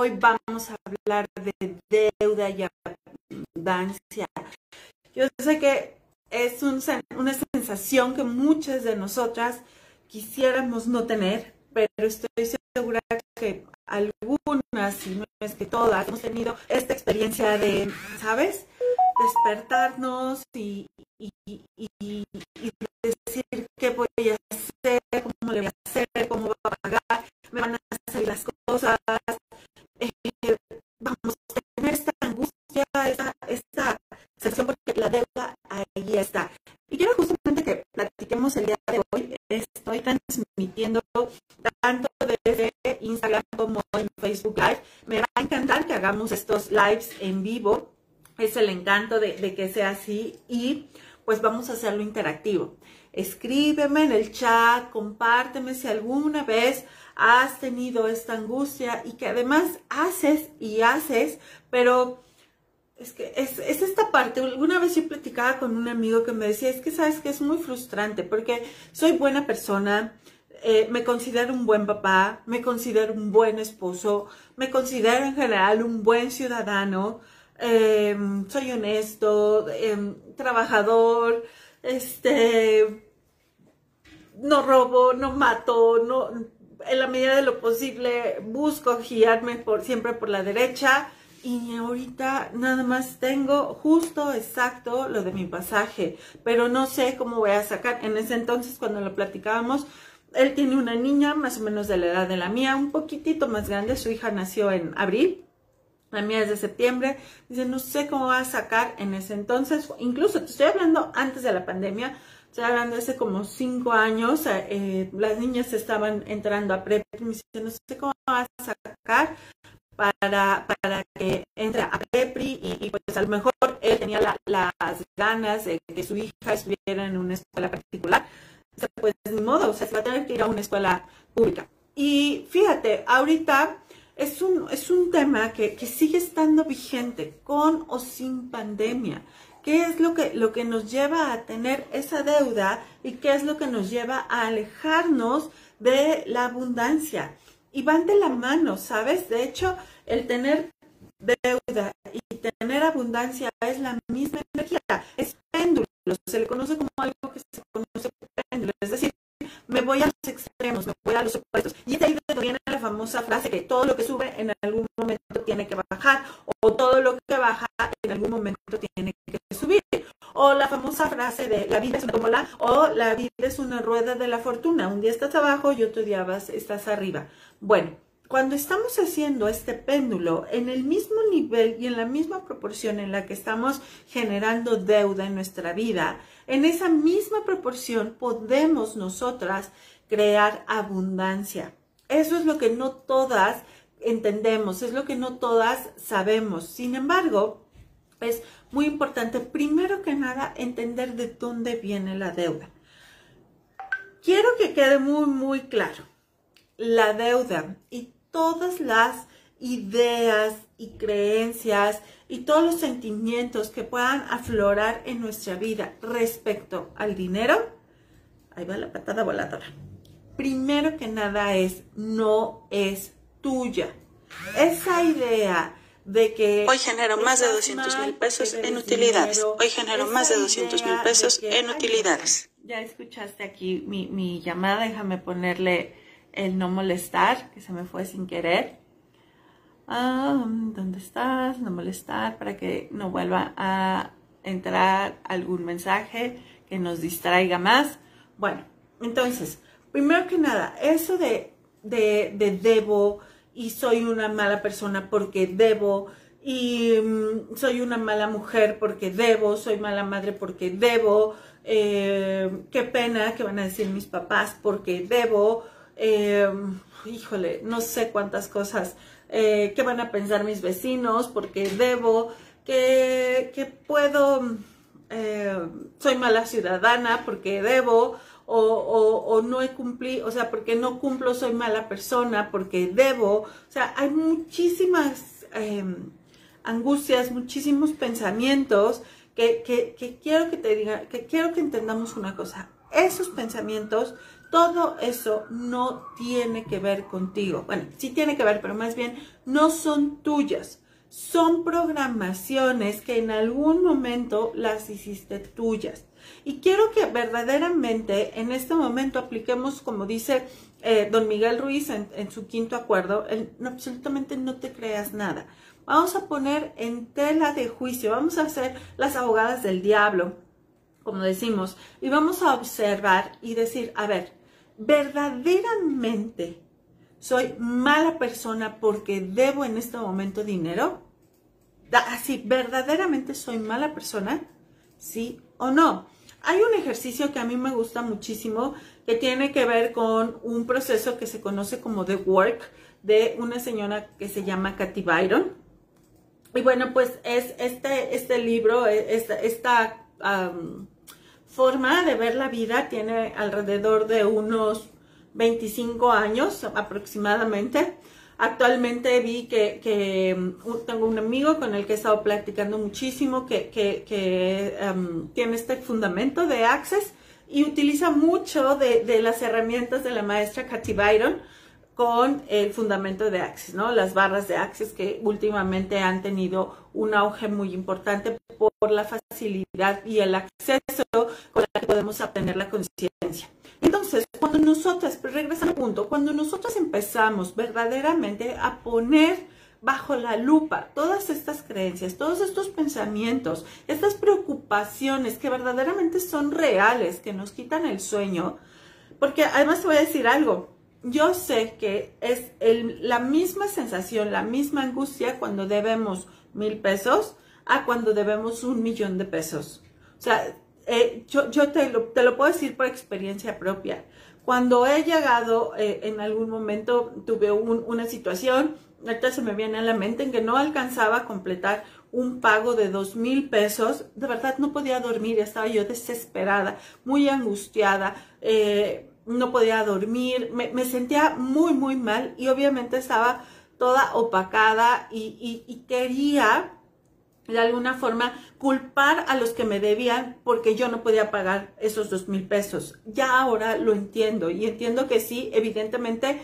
hoy vamos a hablar de deuda y abundancia. Yo sé que es una sensación que muchas de nosotras quisiéramos no tener, pero estoy segura que algunas, y no es que todas, hemos tenido esta experiencia de, ¿sabes? Despertarnos y, decir qué voy a hacer, cómo le voy a hacer, cómo voy a pagar, me van a hacer las cosas. Eh, vamos a tener esta angustia, esta, esta porque la deuda ahí está. Y quiero justamente que platiquemos el día de hoy. Estoy transmitiendo tanto desde Instagram como en Facebook Live. Me va a encantar que hagamos estos lives en vivo. Es el encanto de, de que sea así y pues vamos a hacerlo interactivo. Escríbeme en el chat, compárteme si alguna vez has tenido esta angustia y que además haces y haces, pero es que es, esta parte, alguna vez yo platicaba con un amigo que me decía, es que sabes que es muy frustrante porque soy buena persona, eh, me considero un buen papá, me considero un buen esposo, me considero en general un buen ciudadano, em, soy honesto, em, trabajador, este, no robo, no mato, no, en la medida de lo posible busco guiarme por, siempre por la derecha, y ahorita nada más tengo justo exacto lo de mi pasaje, pero no sé cómo voy a sacar. En ese entonces cuando lo platicábamos, él tiene una niña más o menos de la edad de la mía, un poquitito más grande, su hija nació en abril, la mía es de septiembre, dice, no sé cómo va a sacar en ese entonces, incluso te estoy hablando antes de la pandemia, estoy hablando hace como cinco años, eh, las niñas estaban entrando a prep, me dice, no sé cómo va a sacar para, para que entre a Prepri y, pues a lo mejor él tenía las ganas de que su hija estuviera en una escuela particular, pues ni modo, o sea, se va a tener que ir a una escuela pública. Y fíjate, ahorita es un, es un tema que, que sigue estando vigente con o sin pandemia. ¿Qué es lo que, lo que nos lleva a tener esa deuda y qué es lo que nos lleva a alejarnos de la abundancia? y van de la mano, ¿sabes? De hecho, el tener deuda y tener abundancia es la misma energía, es péndulo, se le conoce como algo que se conoce como péndulo, es decir, me voy a los extremos, me voy a los opuestos. Y es ahí viene la famosa frase que todo lo que sube en algún momento tiene que bajar, o todo lo que baja en algún momento tiene que subir. O la famosa frase de la vida es una tómbola, o la vida es una rueda de la fortuna. Un día estás abajo y otro día vas, estás arriba. Bueno, cuando estamos haciendo este péndulo en el mismo nivel y en la misma proporción en la que estamos generando deuda en nuestra vida, en esa misma proporción podemos nosotras crear abundancia. Eso es lo que no todas entendemos, es lo que no todas sabemos. Sin embargo, es muy importante, primero que nada, entender de dónde viene la deuda. Quiero que quede muy, muy claro. La deuda y todas las ideas y creencias y todos los sentimientos que puedan aflorar en nuestra vida respecto al dinero, ahí va la patada voladora. Primero que nada es, no es tuya. Esa idea de que... Hoy genero más de 200 mil pesos en utilidades. Hoy genero más de 200 mil pesos en utilidades. Ya escuchaste aquí mi, mi llamada, déjame ponerle el no molestar, que se me fue sin querer. Ah, ¿Dónde estás? No molestar para que no vuelva a entrar algún mensaje que nos distraiga más. Bueno, entonces, primero que nada, eso de, de, de debo y soy una mala persona porque debo y mm, soy una mala mujer porque debo, soy mala madre porque debo, eh, qué pena que van a decir mis papás porque debo, Em, híjole, no sé cuántas cosas, eh, qué van a pensar mis vecinos, porque debo, que, puedo, eh, soy mala ciudadana, porque debo, o, no he cumplido, o sea, porque no cumplo, soy mala persona, porque debo, o sea, hay muchísimas em, angustias, muchísimos pensamientos que, que, quiero que te diga, que quiero que entendamos una cosa. esos pensamientos, todo eso no tiene que ver contigo. Bueno, sí tiene que ver, pero más bien no son tuyas. Son programaciones que en algún momento las hiciste tuyas. Y quiero que verdaderamente en este momento apliquemos, como dice eh, don Miguel Ruiz en, su quinto acuerdo, absolutamente no te creas nada. Vamos a poner en tela de juicio, vamos a hacer las abogadas del diablo, como decimos, y vamos a observar y decir, a ver, verdaderamente soy mala persona porque debo en este momento dinero? Así, verdaderamente soy mala persona, sí o no. Hay un ejercicio que a mí me gusta muchísimo que tiene que ver con un proceso que se conoce como The Work de una señora que se llama Katy Byron. Y bueno, pues es este, este libro, e, esta, esta forma de ver la vida tiene alrededor de unos 25 años aproximadamente. Actualmente vi que, mm, tengo un amigo con el que he estado platicando muchísimo que, em, tiene este fundamento de Access y utiliza mucho de, las herramientas de la maestra Katy Byron con el fundamento de Access, ¿no? Las barras de Access que últimamente han tenido un auge muy importante por la facilidad y el acceso con el que podemos obtener la conciencia. Entonces, cuando nosotros, pues regresando al punto, cuando nosotros empezamos verdaderamente a poner bajo la lupa todas estas creencias, todos estos pensamientos, estas preocupaciones que verdaderamente son reales, que nos quitan el sueño, porque además te voy a decir algo, yo sé que es la misma sensación, la misma angustia cuando debemos mil pesos a cuando debemos un millón de pesos. O sea, eh, yo, te, lo, te, lo, puedo decir por experiencia propia. Cuando he llegado eh, en algún momento, tuve una situación, ahorita se me viene a la mente, en que no alcanzaba a completar un pago de dos mil pesos. De verdad no podía dormir, estaba yo desesperada, muy angustiada, eh, no podía dormir, me, sentía muy, muy mal y obviamente estaba toda opacada y, y quería de alguna forma culpar a los que me debían porque yo no podía pagar esos dos mil pesos. Ya ahora lo entiendo y entiendo que sí, evidentemente,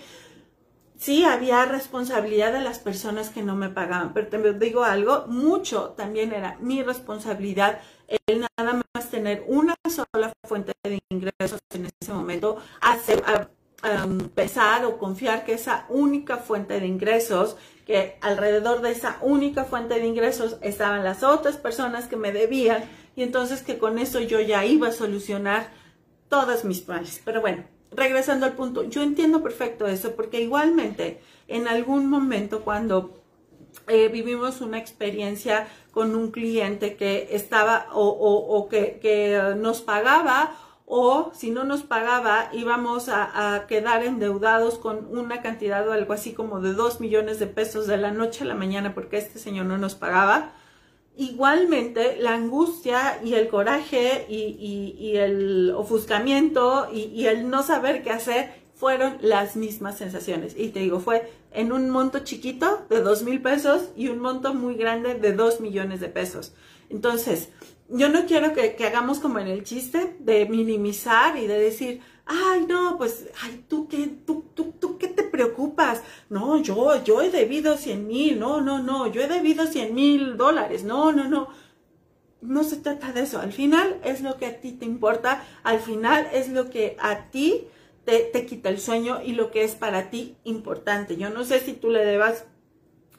sí había responsabilidad de las personas que no me pagaban, pero te digo algo, mucho también era mi responsabilidad el nada más tener una sola fuente de ingresos en ese momento, pensar o confiar que esa única fuente de ingresos que alrededor de esa única fuente de ingresos estaban las otras personas que me debían y entonces que con eso yo ya iba a solucionar todas mis males. Pero bueno, regresando al punto, yo entiendo perfecto eso porque igualmente en algún momento cuando eh, vivimos una experiencia con un cliente que estaba o, que, que nos pagaba o si no nos pagaba íbamos a, quedar endeudados con una cantidad o algo así como de dos millones de pesos de la noche a la mañana porque este señor no nos pagaba. Igualmente, la angustia y el coraje y, el ofuscamiento y, el no saber qué hacer fueron las mismas sensaciones. Y te digo, fue en un monto chiquito de dos mil pesos y un monto muy grande de dos millones de pesos. Entonces, yo no quiero que, hagamos como en el chiste de minimizar y de decir, ay, no, pues, ay, ¿tú qué, tú, tú, tú qué te preocupas? No, yo, yo he debido 100 mil, no, no, no, yo he debido 100 mil dólares, no, no, no. No se trata de eso. Al final es lo que a ti te importa, al final es lo que a ti te, te quita el sueño y lo que es para ti importante. Yo no sé si tú le debas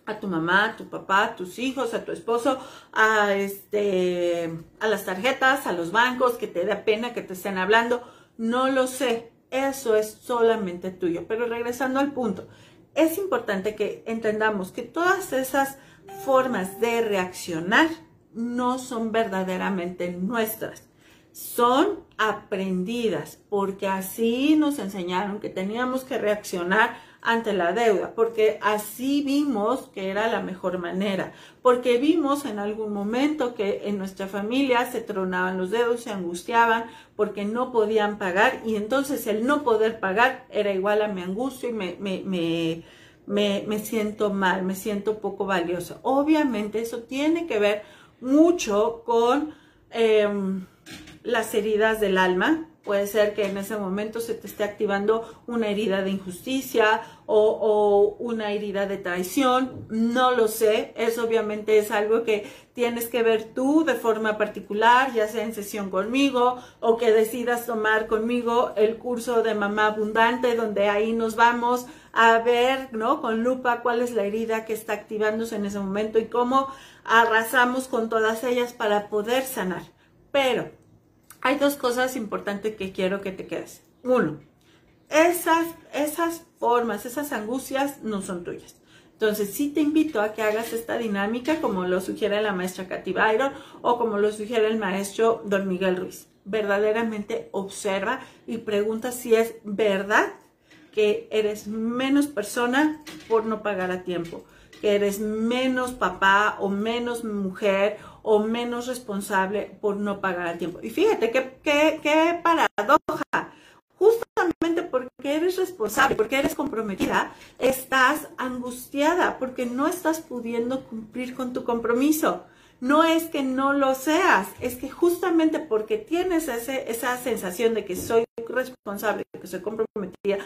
a tu mamá, a tu papá, a tus hijos, a tu esposo, a este, a las tarjetas, a los bancos, que te da pena que te estén hablando. No lo sé. Eso es solamente tuyo. Pero regresando al punto, es importante que entendamos que todas esas formas de reaccionar no son verdaderamente nuestras. Son aprendidas porque así nos enseñaron que teníamos que reaccionar ante la deuda, porque así vimos que era la mejor manera, porque vimos en algún momento que en nuestra familia se tronaban los dedos, se angustiaban porque no podían pagar y entonces el no poder pagar era igual a mi angustia y me, me, me, me, siento mal, me siento poco valioso. Obviamente eso tiene que ver mucho con em, las heridas del alma, Puede ser que en ese momento se te esté activando una herida de injusticia o, una herida de traición. No lo sé. Eso obviamente es algo que tienes que ver tú de forma particular, ya sea en sesión conmigo o que decidas tomar conmigo el curso de mamá abundante, donde ahí nos vamos a ver, ¿no? Con lupa cuál es la herida que está activándose en ese momento y cómo arrasamos con todas ellas para poder sanar. Pero hay dos cosas importantes que quiero que te quedes. Uno, esas, esas formas, esas angustias no son tuyas. Entonces, sí te invito a que hagas esta dinámica como lo sugiere la maestra Katy Byron o como lo sugiere el maestro Don Miguel Ruiz. Verdaderamente observa y pregunta si es verdad que eres menos persona por no pagar a tiempo, que eres menos papá o menos mujer o menos responsable por no pagar a tiempo. Y fíjate qué, qué, paradoja. Justamente porque eres responsable, porque eres comprometida, estás angustiada porque no estás pudiendo cumplir con tu compromiso. No es que no lo seas, es que justamente porque tienes ese, esa sensación de que soy responsable, que soy comprometida,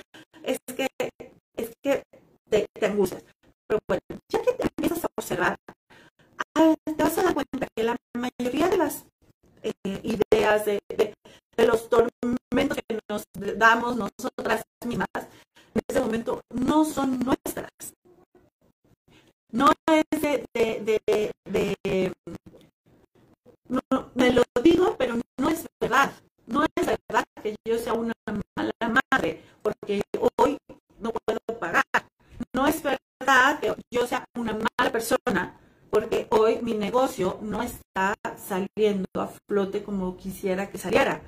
es que, es que te, te angustias. Pero bueno, ya que te empiezas a observar, te vas a dar cuenta que la mayoría de las eh, de, los tormentos que nos damos nosotras mismas, en ese momento no son nuestras. No es de, de, de, no, me lo digo, pero no es verdad. No es verdad que yo sea una mala madre, porque hoy no puedo pagar. No es verdad que yo sea una mala persona, negocio no está saliendo a flote como quisiera que saliera.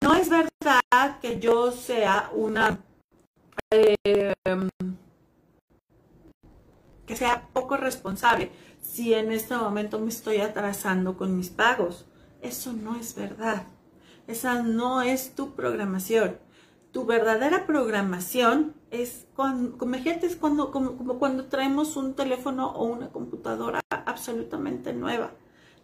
No es verdad que yo sea una... Em, que sea poco responsable si en este momento me estoy atrasando con mis pagos. Eso no es verdad. Esa no es tu programación tu verdadera programación es cuando, es cuando, como, como, cuando traemos un teléfono o una computadora absolutamente nueva.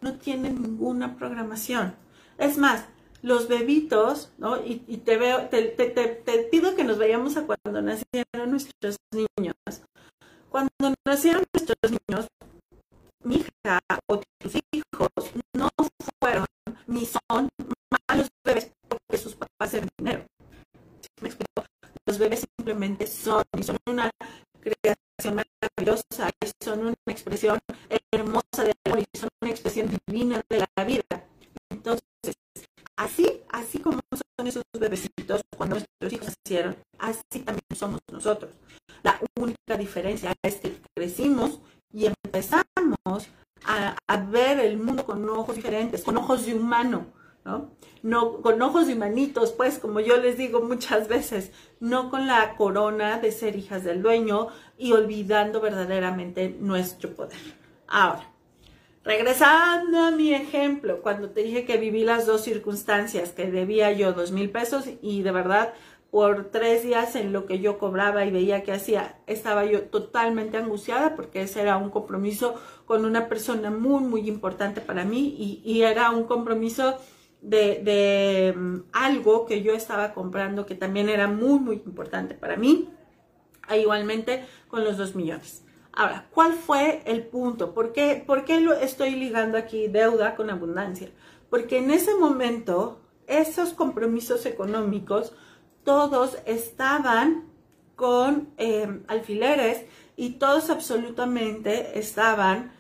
No tiene ninguna programación. Es más, los bebitos, ¿no? Y, te veo, te, pido que nos vayamos a cuando nacieron nuestros niños. Cuando nacieron nuestros niños, mi hija o tus hijos no fueron ni son malos bebés porque sus papás eran dinero los bebés simplemente son y son una creación son una expresión hermosa de amor y son una expresión divina de la vida. Entonces, así, así como son esos bebecitos cuando nuestros hijos nacieron, así también somos nosotros. La única diferencia es que crecimos y empezamos a ver el mundo con ojos diferentes, con ojos de humano ¿no? con ojos de manitos, pues, como yo les digo muchas veces, no con la corona de ser hijas del dueño y olvidando verdaderamente nuestro poder. Ahora, regresando a mi ejemplo, cuando te dije que viví las dos circunstancias, que debía yo dos mil pesos y de verdad por tres días en lo que yo cobraba y veía que hacía, estaba yo totalmente angustiada porque ese era un compromiso con una persona muy, muy importante para mí y, y era un compromiso de, mm, algo que yo estaba comprando que también era muy, muy importante para mí, e igualmente con los dos millones. Ahora, ¿cuál fue el punto? ¿Por qué, ¿Por qué lo estoy ligando aquí deuda con abundancia? Porque en ese momento, esos compromisos económicos, todos estaban con eh, alfileres y todos absolutamente estaban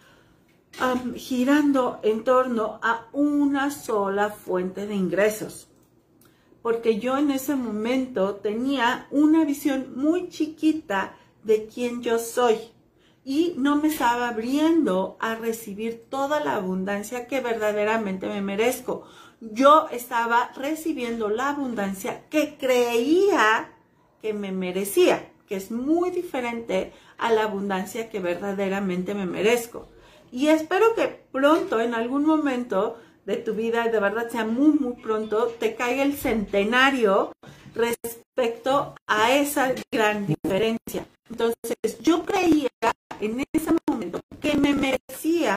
girando en torno a una sola fuente de ingresos. Porque yo en ese momento tenía una visión muy chiquita de quién yo soy y no me estaba abriendo a recibir toda la abundancia que verdaderamente me merezco. Yo estaba recibiendo la abundancia que creía que me merecía, que es muy diferente a la abundancia que verdaderamente me merezco. Y espero que pronto, en algún momento de tu vida, de verdad sea muy, muy pronto, te caiga el centenario respecto a esa gran diferencia. Entonces, yo creía en ese momento que me merecía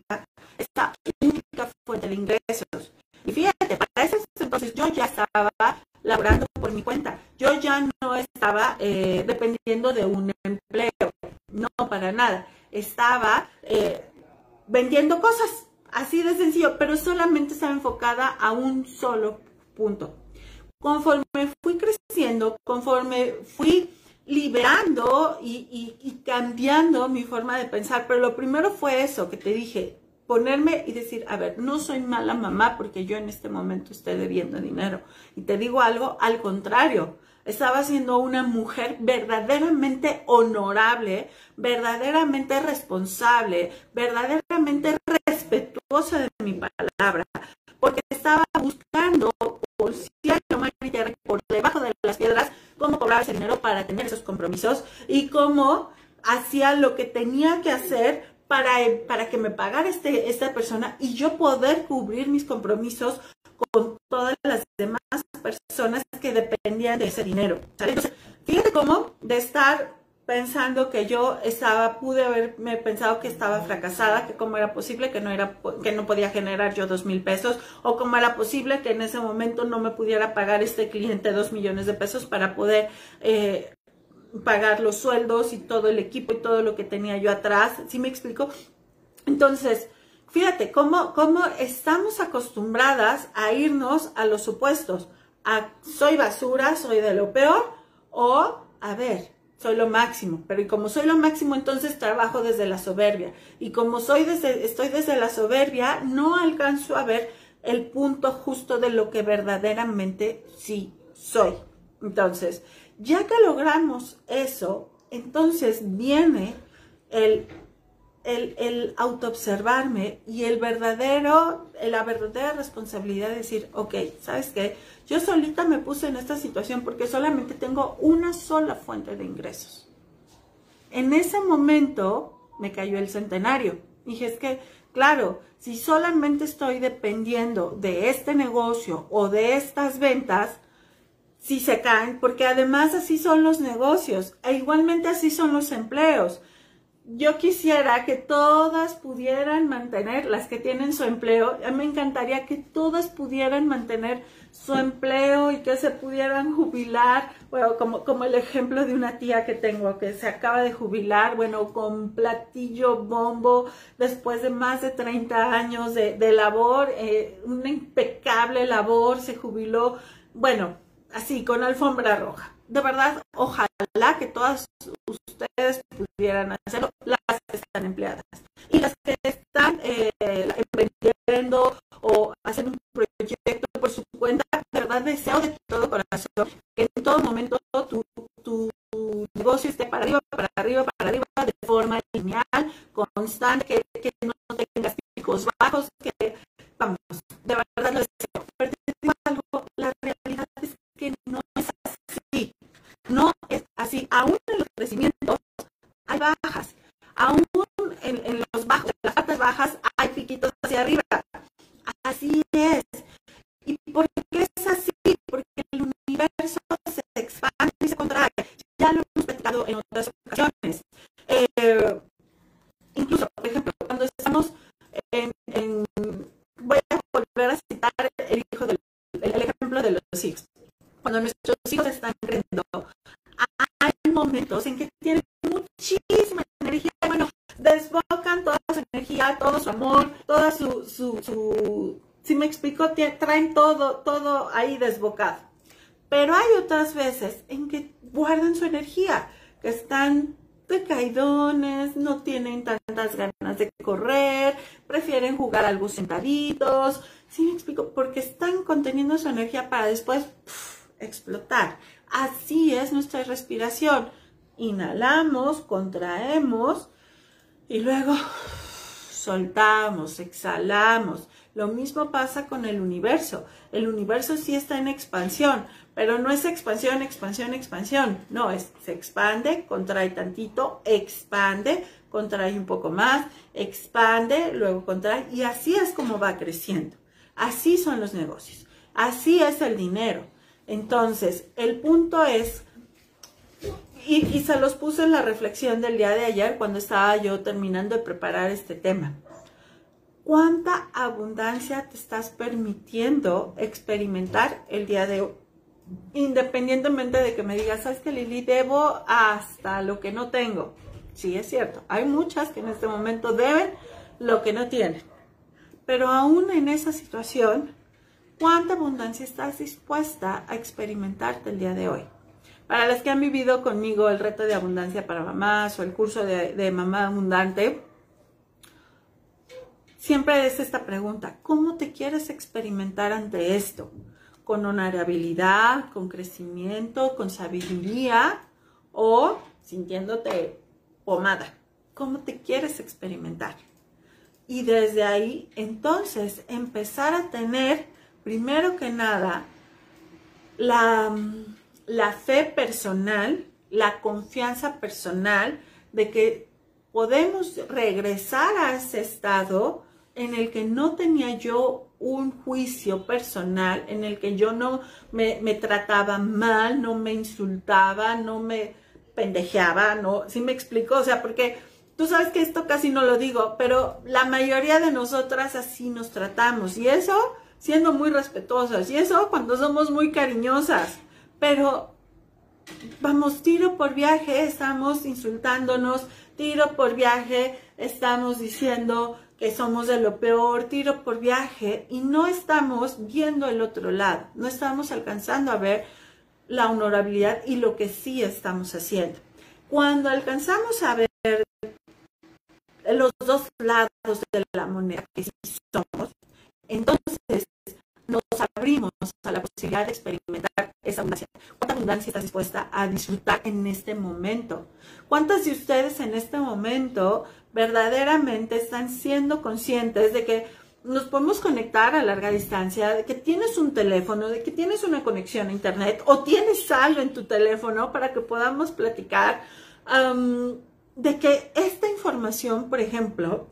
esta única fuente de ingresos. Y fíjate, para ese entonces yo ya estaba laborando por mi cuenta. Yo ya no estaba eh, dependiendo de un empleo, no para nada. Estaba eh, vendiendo cosas, así de sencillo, pero solamente estaba enfocada a un solo punto. Conforme fui creciendo, conforme fui liberando y, y, cambiando mi forma de pensar, pero lo primero fue eso que te dije, ponerme y decir, a ver, no soy mala mamá porque yo en este momento estoy debiendo dinero. Y te digo algo, al contrario, estaba siendo una mujer verdaderamente honorable, verdaderamente responsable, verdaderamente respetuosa de mi palabra, porque estaba buscando por cielo, por debajo de las piedras cómo cobraba ese dinero para tener esos compromisos y cómo hacía lo que tenía que hacer para, para que me pagara este, esta persona y yo poder cubrir mis compromisos con todas las demás personas que dependían de ese dinero. Entonces, fíjate cómo de estar pensando que yo estaba, pude haberme pensado que estaba fracasada, que cómo era posible que no era, que no podía generar yo dos mil pesos, o cómo era posible que en ese momento no me pudiera pagar este cliente dos millones de pesos para poder eh, pagar los sueldos y todo el equipo y todo lo que tenía yo atrás, ¿sí me explico? Entonces, fíjate cómo, cómo estamos acostumbradas a irnos a los supuestos, a soy basura, soy de lo peor, o a ver, soy lo máximo, pero como soy lo máximo, entonces trabajo desde la soberbia. Y como soy desde, estoy desde la soberbia, no alcanzo a ver el punto justo de lo que verdaderamente sí soy. Entonces, ya que logramos eso, entonces viene el, el, el autoobservarme y el verdadero, la verdadera responsabilidad de decir, ok, ¿sabes qué? Yo solita me puse en esta situación porque solamente tengo una sola fuente de ingresos. En ese momento me cayó el centenario. Dije, es que, claro, si solamente estoy dependiendo de este negocio o de estas ventas, si se caen, porque además así son los negocios, e igualmente así son los empleos. Yo quisiera que todas pudieran mantener, las que tienen su empleo, me encantaría que todas pudieran mantener su empleo y que se pudieran jubilar, bueno, como, como el ejemplo de una tía que tengo que se acaba de jubilar, bueno, con platillo bombo, después de más de 30 años de, labor, eh, una impecable labor, se jubiló, bueno, así, con alfombra roja. De verdad, ojalá que todas ustedes pudieran hacerlo, las que están empleadas. Y las que están eh, emprendiendo o haciendo un proyecto por su cuenta, de verdad deseo de todo corazón que en todo momento tu, tu negocio esté para arriba, para arriba, para arriba, de forma lineal, constante, que, que no tengas picos bajos, que, vamos, de verdad lo deseo. Pero te digo algo, la realidad es que no es así. No es así. Aún en los crecimientos hay bajas. Aún en, los bajos, en las partes bajas, hay piquitos hacia arriba. Así es. ¿Y por qué es así? Porque el universo se expande y se contrae. Ya lo hemos platicado en otras ocasiones. Eh, incluso, por ejemplo, cuando estamos en, voy a volver a citar el hijo del el ejemplo de los hijos cuando nuestros hijos están creciendo, hay momentos en que tienen muchísima energía, bueno, desbocan toda su energía, todo su amor, toda su, su, si me explico, traen ahí desbocado. Pero hay otras veces en que guardan su energía, que están decaidones, no tienen tantas ganas de correr, prefieren jugar algo sentaditos, ¿sí me explico? Porque están conteniendo su energía para después explotar. Así es nuestra respiración. Inhalamos, contraemos y luego soltamos, exhalamos. Lo mismo pasa con el universo. El universo sí está en expansión, pero no es expansión, expansión, expansión. No, es se expande, contrae tantito, expande, contrae un poco más, expande, luego contrae y así es como va creciendo. Así son los negocios. Así es el dinero. Entonces, el punto es, y, se los puse en la reflexión del día de ayer cuando estaba yo terminando de preparar este tema. ¿Cuánta abundancia te estás permitiendo experimentar el día de hoy? independientemente de que me digas, sabes que Lili, debo hasta lo que no tengo. Sí, es cierto. Hay muchas que en este momento deben lo que no tienen. Pero aún en esa situación, ¿cuánta abundancia estás dispuesta a experimentarte el día de hoy? Para las que han vivido conmigo el reto de abundancia para mamás o el curso de, de mamá abundante, siempre es esta pregunta, ¿cómo te quieres experimentar ante esto? ¿Con honorabilidad, con crecimiento, con sabiduría o sintiéndote pomada? ¿Cómo te quieres experimentar? Y desde ahí, entonces, empezar a tener, primero que nada, la, la fe personal, la confianza personal de que podemos regresar a ese estado en el que no tenía yo un juicio personal, en el que yo no me, trataba mal, no me insultaba, no me pendejeaba, ¿no? ¿Sí me explico? O sea, porque Tú sabes que esto casi no lo digo, pero la mayoría de nosotras así nos tratamos. Y eso siendo muy respetuosas. Y eso cuando somos muy cariñosas. Pero vamos, tiro por viaje, estamos insultándonos. Tiro por viaje, estamos diciendo que somos de lo peor. Tiro por viaje y no estamos viendo el otro lado. No estamos alcanzando a ver la honorabilidad y lo que sí estamos haciendo. Cuando alcanzamos a ver los dos lados de la moneda que sí somos, entonces nos abrimos a la posibilidad de experimentar esa abundancia. ¿Cuánta abundancia estás dispuesta a disfrutar en este momento? ¿Cuántas de ustedes en este momento verdaderamente están siendo conscientes de que nos podemos conectar a larga distancia, de que tienes un teléfono, de que tienes una conexión a internet o tienes algo en tu teléfono para que podamos platicar? de que esta información, por ejemplo,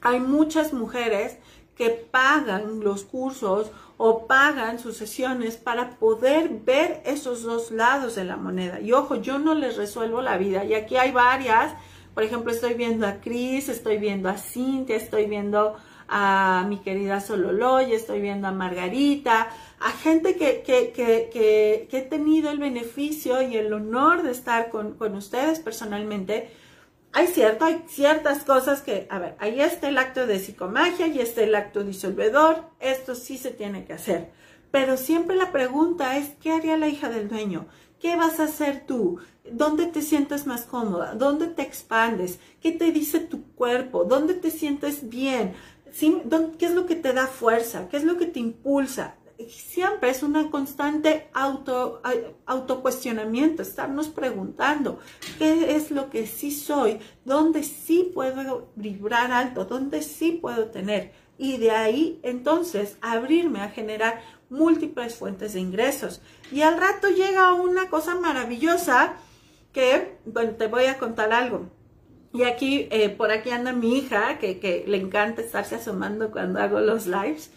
hay muchas mujeres que pagan los cursos o pagan sus sesiones para poder ver esos dos lados de la moneda. Y ojo, yo no les resuelvo la vida. Y aquí hay varias. Por ejemplo, estoy viendo a Cris, estoy viendo a Cintia, estoy viendo a mi querida Sololoy, estoy viendo a Margarita, a gente que, que, que, que, he tenido el beneficio y el honor de estar con, con ustedes personalmente hay cierto, hay ciertas cosas que, a ver, ahí está el acto de psicomagia y está el acto disolvedor, esto sí se tiene que hacer. Pero siempre la pregunta es, ¿qué haría la hija del dueño? ¿Qué vas a hacer tú? ¿Dónde te sientes más cómoda? ¿Dónde te expandes? ¿Qué te dice tu cuerpo? ¿Dónde te sientes bien? ¿Qué es lo que te da fuerza? ¿Qué es lo que te impulsa? siempre es una constante auto, autocuestionamiento, estarnos preguntando qué es lo que sí soy, dónde sí puedo vibrar alto, dónde sí puedo tener. Y de ahí entonces abrirme a generar múltiples fuentes de ingresos. Y al rato llega una cosa maravillosa que, bueno, te voy a contar algo. Y aquí, eh, por aquí anda mi hija, que, que le encanta estarse asomando cuando hago los lives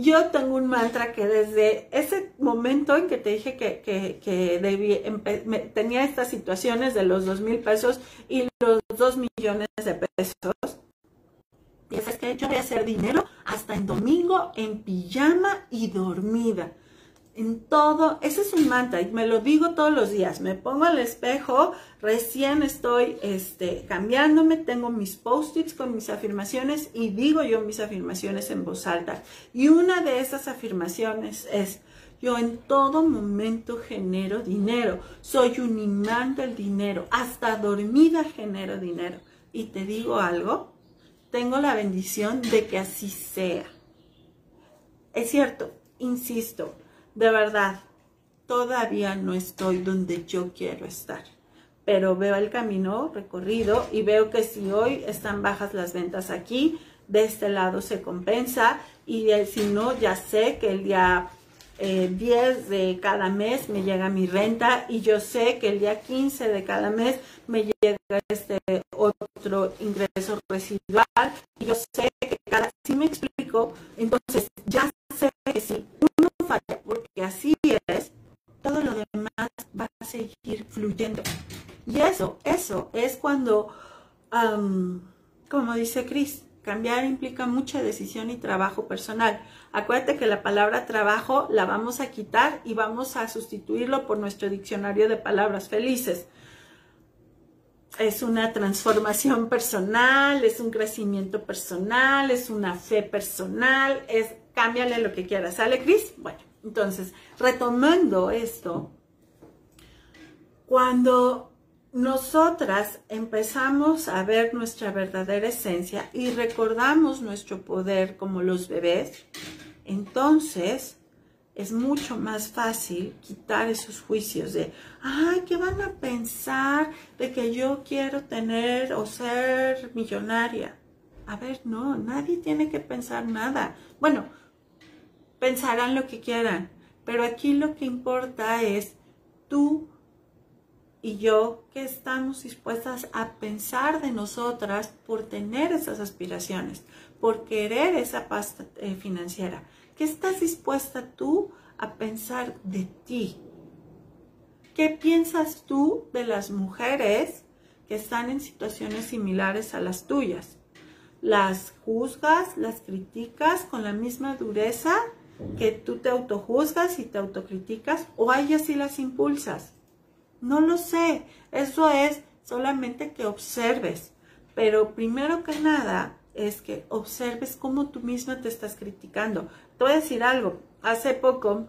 yo tengo un mantra que desde ese momento en que te dije que, que, tenía estas situaciones de los dos mil pesos y los dos millones de pesos, es que yo voy a hacer dinero hasta en domingo en pijama y dormida en todo, ese es un mantra y me lo digo todos los días, me pongo al espejo, recién estoy este, cambiándome, tengo mis post-its con mis afirmaciones y digo yo mis afirmaciones en voz alta. Y una de esas afirmaciones es, yo en todo momento genero dinero, soy un imán del dinero, hasta dormida genero dinero. Y te digo algo, tengo la bendición de que así sea. Es cierto, insisto, de verdad, todavía no estoy donde yo quiero estar. Pero veo el camino recorrido y veo que si hoy están bajas las ventas aquí, de este lado se compensa y si no, ya sé que el día 10 eh, de cada mes me llega mi renta y yo sé que el día 15 de cada mes me llega este otro ingreso residual y yo sé que cada, si me explico, entonces ya sé que si uno falla, porque así es, todo lo demás va a seguir fluyendo. Y eso, eso es cuando, como dice Cris, Cambiar implica mucha decisión y trabajo personal. Acuérdate que la palabra trabajo la vamos a quitar y vamos a sustituirlo por nuestro diccionario de palabras felices. Es una transformación personal, es un crecimiento personal, es una fe personal, es cámbiale lo que quieras. ¿Sale, Cris? Bueno, entonces, retomando esto, cuando nosotras empezamos a ver nuestra verdadera esencia y recordamos nuestro poder como los bebés, entonces es mucho más fácil quitar esos juicios de, ay, ¿qué van a pensar de que yo quiero tener o ser millonaria? A ver, no, nadie tiene que pensar nada. Bueno, pensarán lo que quieran, pero aquí lo que importa es tú y yo que estamos dispuestas a pensar de nosotras por tener esas aspiraciones, por querer esa pasta eh, financiera. ¿Qué estás dispuesta tú a pensar de ti? ¿Qué piensas tú de las mujeres que están en situaciones similares a las tuyas? ¿Las juzgas, las criticas con la misma dureza que tú te autojuzgas y te autocriticas o a ellas las impulsas? No lo sé, eso es solamente que observes, pero primero que nada es que observes cómo tú misma te estás criticando. Te voy a decir algo, hace poco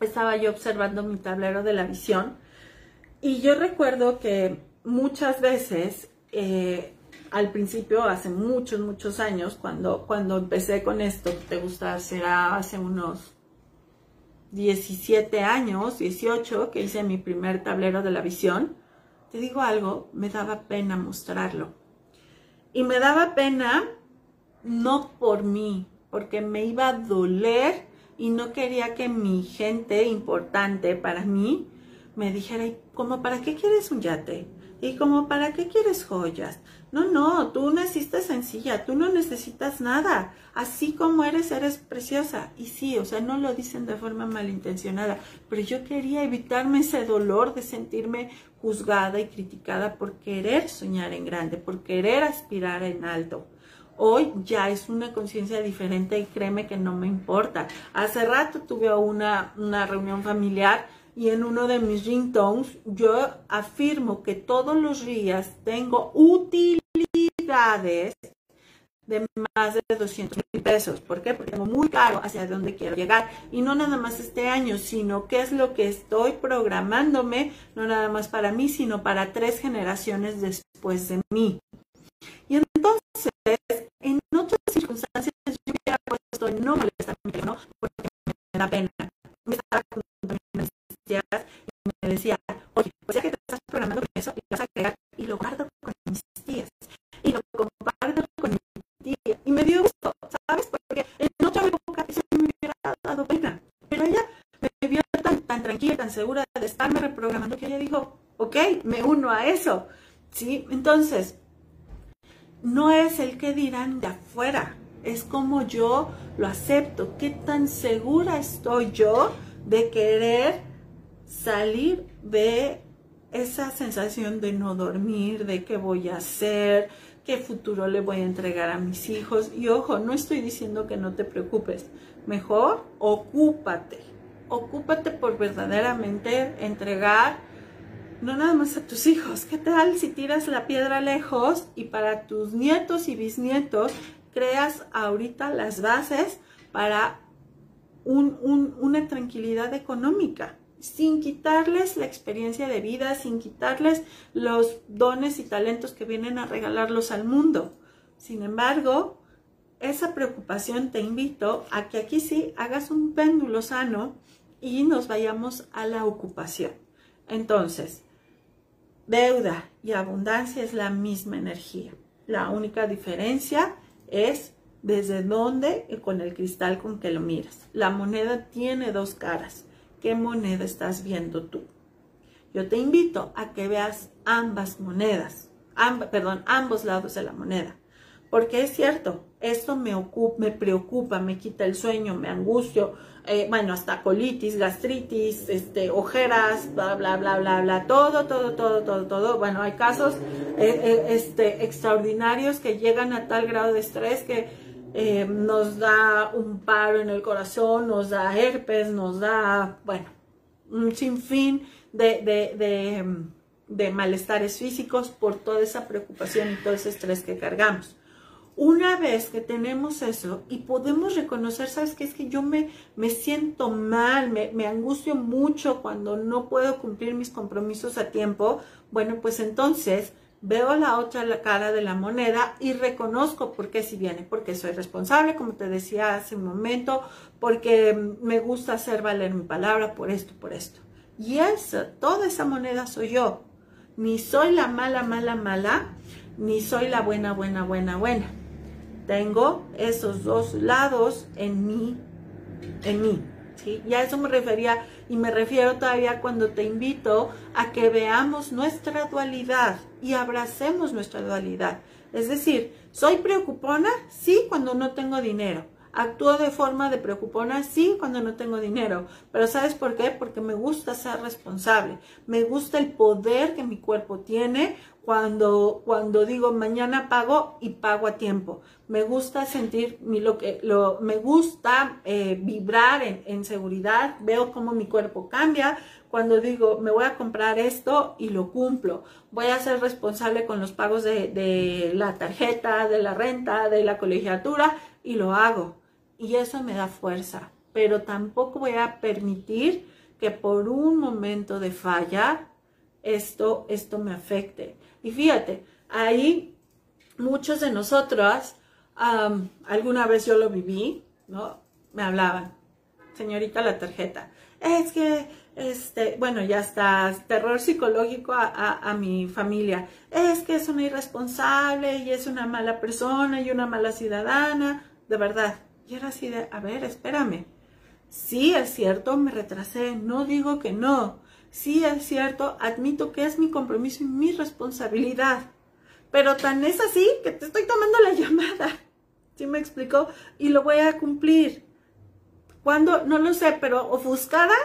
estaba yo observando mi tablero de la visión y yo recuerdo que muchas veces, eh, al principio, hace muchos, muchos años, cuando, cuando empecé con esto, te gusta, será hace unos 17 años, 18, que hice mi primer tablero de la visión, te digo algo, me daba pena mostrarlo. Y me daba pena no por mí, porque me iba a doler y no quería que mi gente importante para mí me dijera, ¿cómo para qué quieres un yate? Y como, ¿para qué quieres joyas? No, no, tú naciste sencilla, tú no necesitas nada. Así como eres, eres preciosa. Y sí, o sea, no lo dicen de forma malintencionada, pero yo quería evitarme ese dolor de sentirme juzgada y criticada por querer soñar en grande, por querer aspirar en alto. Hoy ya es una conciencia diferente y créeme que no me importa. Hace rato tuve una, una reunión familiar y en uno de mis ringtones yo afirmo que todos los días tengo utilidades de más de 200 mil pesos. ¿Por qué? Porque tengo muy claro hacia dónde quiero llegar. Y no nada más este año, sino qué es lo que estoy programándome, no nada más para mí, sino para tres generaciones después de mí. Y entonces, en otras circunstancias, yo hubiera puesto no molestar mi no, porque me da pena. Me estaba y me decía, oye, pues ya que te estás programando con eso, y vas a crear, y lo guardo con mis tías, y lo comparto con mi tía, y me dio gusto, ¿sabes? Porque en otra época eso me hubiera dado pena, pero ella me vio tan, tan tranquila, tan segura de estarme reprogramando, que ella dijo, ok, me uno a eso, ¿sí? Entonces, no es el que dirán de afuera, es como yo lo acepto, qué tan segura estoy yo de querer salir de esa sensación de no dormir, de qué voy a hacer, qué futuro le voy a entregar a mis hijos. Y ojo, no estoy diciendo que no te preocupes, mejor ocúpate, ocúpate por verdaderamente entregar no nada más a tus hijos, ¿qué tal si tiras la piedra lejos y para tus nietos y bisnietos creas ahorita las bases para una tranquilidad económica? sin quitarles la experiencia de vida, sin quitarles los dones y talentos que vienen a regalarlos al mundo. Sin embargo, esa preocupación te invito a que aquí sí hagas un péndulo sano y nos vayamos a la ocupación. Entonces, deuda y abundancia es la misma energía. La única diferencia es desde dónde con el cristal con que lo miras. La moneda tiene dos caras qué moneda estás viendo tú. Yo te invito a que veas ambas monedas, perdón, ambos lados de la moneda, Porque es cierto, esto me, ocupa, me preocupa, me quita el sueño, me angustio, eh, bueno, hasta colitis, gastritis, este, ojeras, bla, bla, bla, bla, bla, todo, todo, todo, todo, todo. Bueno, hay casos eh, eh, este, extraordinarios que llegan a tal grado de estrés que nos da un paro en el corazón, nos da herpes, nos da, bueno, un sinfín de, de, de, de malestares físicos por toda esa preocupación y todo ese estrés que cargamos. Una vez que tenemos eso y podemos reconocer, ¿sabes qué? Es que yo me, me siento mal, me, angustio mucho cuando no puedo cumplir mis compromisos a tiempo. Bueno, pues entonces veo la otra cara de la moneda y reconozco por qué si viene, porque soy responsable, como te decía hace un momento, porque me gusta hacer valer mi palabra por esto, por esto. Y eso, toda esa moneda soy yo. Ni soy la mala, mala, mala, ni soy la buena, buena, buena, buena. Tengo esos dos lados en mí, en mí. ¿sí? Y a eso me refería y me refiero todavía cuando te invito a que veamos nuestra dualidad y abracemos nuestra dualidad. Es decir, ¿soy preocupona? Sí, cuando no tengo dinero. Actúo de forma de preocupona, sí, cuando no tengo dinero. Pero ¿sabes por qué? Porque me gusta ser responsable. Me gusta el poder que mi cuerpo tiene cuando, cuando digo mañana pago y pago a tiempo. Me gusta sentir lo que lo, me gusta eh, vibrar en, seguridad, veo cómo mi cuerpo cambia. Cuando digo me voy a comprar esto y lo cumplo, voy a ser responsable con los pagos de, de la tarjeta, de la renta, de la colegiatura y lo hago. Y eso me da fuerza. Pero tampoco voy a permitir que por un momento de falla esto, esto me afecte. Y fíjate, ahí muchos de nosotros, alguna vez yo lo viví, ¿no? Me hablaban, señorita la tarjeta, es que, este, bueno, ya está, terror psicológico a, mi familia, es que es una irresponsable y es una mala persona y una mala ciudadana, de verdad. Y era así de, a ver, espérame. Sí, es cierto, me retrasé, no digo que no, sí es cierto, admito que es mi compromiso y mi responsabilidad. Pero tan es así que te estoy tomando la llamada. ¿Sí me explicó? Y lo voy a cumplir. Cuando, no lo sé, pero ofuscada,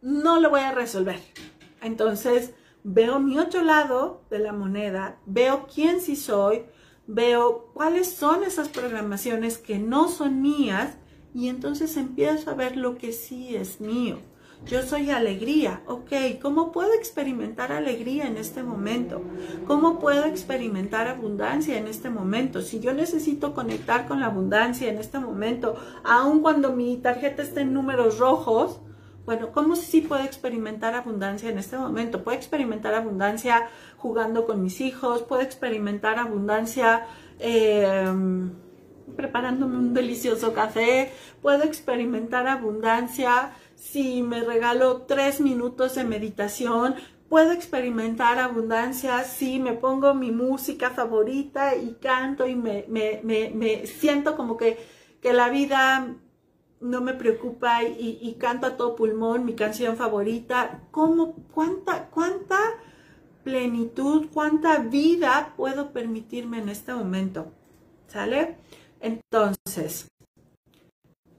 no lo voy a resolver. Entonces, veo mi otro lado de la moneda, veo quién sí soy, veo cuáles son esas programaciones que no son mías y entonces empiezo a ver lo que sí es mío. Yo soy alegría, ok, ¿cómo puedo experimentar alegría en este momento? ¿Cómo puedo experimentar abundancia en este momento? Si yo necesito conectar con la abundancia en este momento, aun cuando mi tarjeta esté en números rojos, bueno, ¿cómo sí puedo experimentar abundancia en este momento? Puedo experimentar abundancia jugando con mis hijos, puedo experimentar abundancia eh, preparándome un delicioso café, puedo experimentar abundancia si me regalo tres minutos de meditación, puedo experimentar abundancia si me pongo mi música favorita y canto y me, me, siento como que, que, la vida no me preocupa y, canto a todo pulmón mi canción favorita. ¿Cómo, cuánta, cuánta plenitud, cuánta vida puedo permitirme en este momento? ¿Sale? Entonces,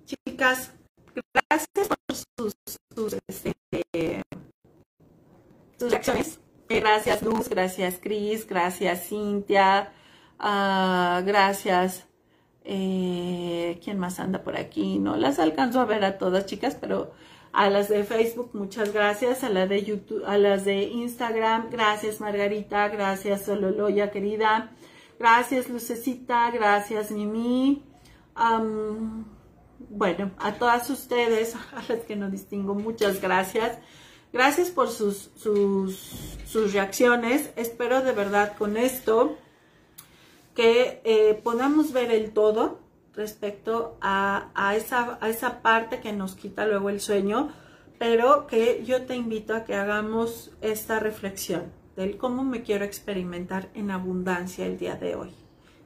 chicas, gracias por sus, sus, este, reacciones. Gracias Luz, gracias Cris, gracias Cintia, uh, gracias. Eh, ¿Quién más anda por aquí? No las alcanzo a ver a todas, chicas, pero a las de Facebook, muchas gracias. A las de YouTube, a las de Instagram, gracias Margarita, gracias Sololoya querida. Gracias Lucecita, gracias Mimi. Bueno, a todas ustedes, a las que no distingo, muchas gracias. Gracias por sus, sus, reacciones. Espero de verdad con esto que eh, podamos ver el todo respecto a, esa, a esa parte que nos quita luego el sueño, pero que yo te invito a que hagamos esta reflexión del cómo me quiero experimentar en abundancia el día de hoy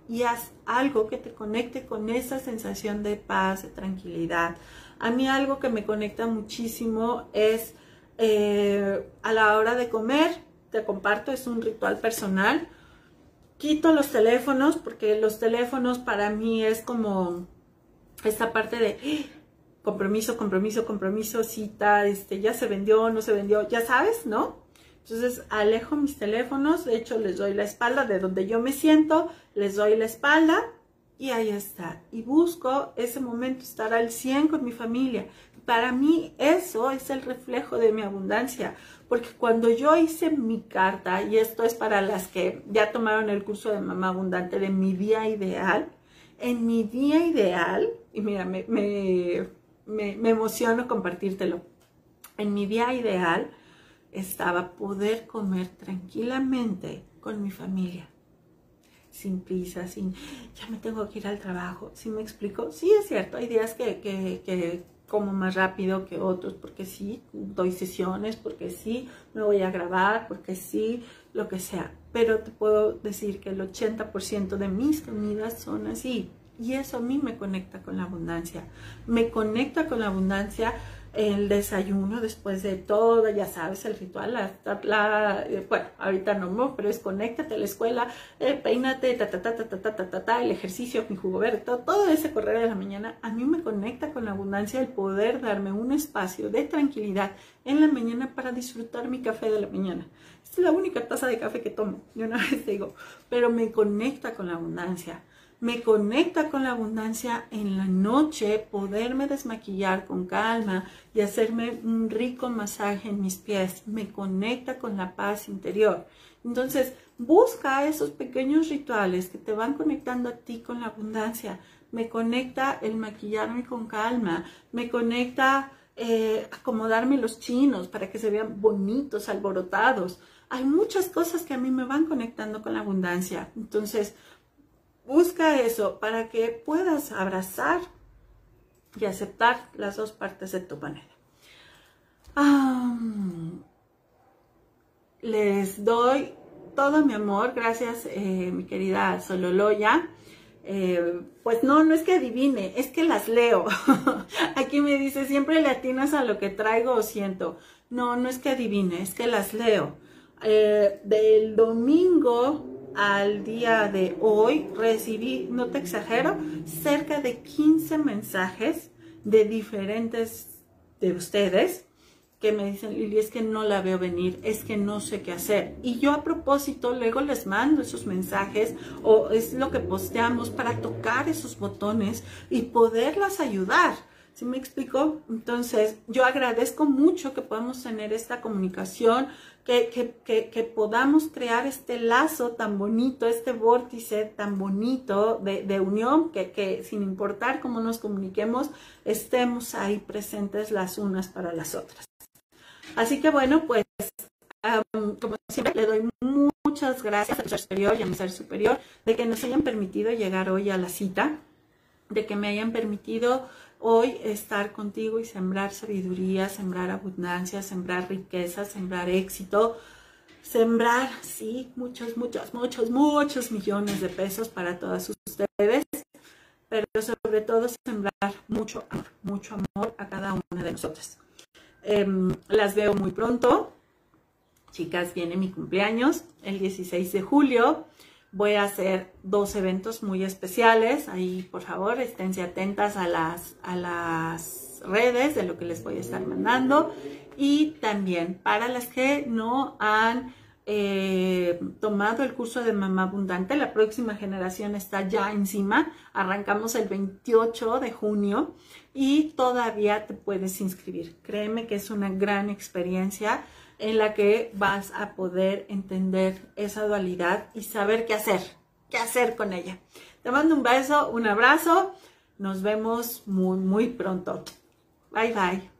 y haz algo que te conecte con esa sensación de paz, de tranquilidad. A mí algo que me conecta muchísimo es eh, a la hora de comer, te comparto, es un ritual personal. Quito los teléfonos porque los teléfonos para mí es como esta parte de ¡Ah! compromiso, compromiso, compromiso, cita, este, ya se vendió, no se vendió, ya sabes, ¿no? Entonces alejo mis teléfonos, de hecho les doy la espalda de donde yo me siento, les doy la espalda y ahí está. Y busco ese momento estar al 100 con mi familia. Para mí eso es el reflejo de mi abundancia, porque cuando yo hice mi carta, y esto es para las que ya tomaron el curso de mamá abundante de mi día ideal, en mi día ideal, y mira, me, me, me, emociono compartírtelo, en mi día ideal estaba poder comer tranquilamente con mi familia sin prisa, sin, ya me tengo que ir al trabajo. ¿Sí me explico? Sí, es cierto, hay días que, que, que, como más rápido que otros, porque sí, doy sesiones, porque sí, me voy a grabar, porque sí, lo que sea. Pero te puedo decir que el 80% de mis comidas son así. Y eso a mí me conecta con la abundancia. Me conecta con la abundancia el desayuno después de todo, ya sabes, el ritual, la, eh, bueno, ahorita no, pero es conéctate a la escuela, eh, peínate, ta, ta, ta, ta, ta, ta, ta, ta, el ejercicio, mi jugo verde, todo, ese correr de la mañana, a mí me conecta con la abundancia el poder darme un espacio de tranquilidad en la mañana para disfrutar mi café de la mañana. Esta es la única taza de café que tomo, yo una vez digo, pero me conecta con la abundancia me conecta con la abundancia en la noche, poderme desmaquillar con calma y hacerme un rico masaje en mis pies, me conecta con la paz interior. Entonces, busca esos pequeños rituales que te van conectando a ti con la abundancia. Me conecta el maquillarme con calma, me conecta eh, acomodarme los chinos para que se vean bonitos, alborotados. Hay muchas cosas que a mí me van conectando con la abundancia. Entonces, Busca eso para que puedas abrazar y aceptar las dos partes de tu manera. les doy todo mi amor, gracias eh, mi querida Sololoya. Eh, pues no, no es que adivine, es que las leo. Aquí me dice, siempre le atinas a lo que traigo o siento. No, no es que adivine, es que las leo. Eh, del domingo al día de hoy recibí, no te exagero, cerca de 15 mensajes de diferentes de ustedes que me dicen, Lili, es que no la veo venir, es que no sé qué hacer. Y yo a propósito luego les mando esos mensajes o es lo que posteamos para tocar esos botones y poderlas ayudar. ¿Sí me explico? Entonces, yo agradezco mucho que podamos tener esta comunicación, que, podamos crear este lazo tan bonito, este vórtice tan bonito de, unión, que, sin importar cómo nos comuniquemos, estemos ahí presentes las unas para las otras. Así que bueno, pues como siempre le doy muchas gracias al ser superior y a mi ser superior de que nos hayan permitido llegar hoy a la cita, de que me hayan permitido hoy estar contigo y sembrar sabiduría, sembrar abundancia, sembrar riqueza, sembrar éxito, sembrar, sí, muchos, muchos, muchos, muchos millones de pesos para todas ustedes, pero sobre todo sembrar mucho amor, mucho amor a cada una de nosotras. Em, las veo muy pronto. Chicas, viene mi cumpleaños el 16 de julio. Voy a hacer dos eventos muy especiales. Ahí, por favor, esténse atentas a las, a las redes de lo que les voy a estar mandando. Y también para las que no han eh, tomado el curso de Mamá Abundante, la próxima generación está ya encima. Arrancamos el 28 de junio y todavía te puedes inscribir. Créeme que es una gran experiencia en la que vas a poder entender esa dualidad y saber qué hacer, qué hacer con ella. Te mando un beso, un abrazo. Nos vemos muy, muy pronto. Bye, bye.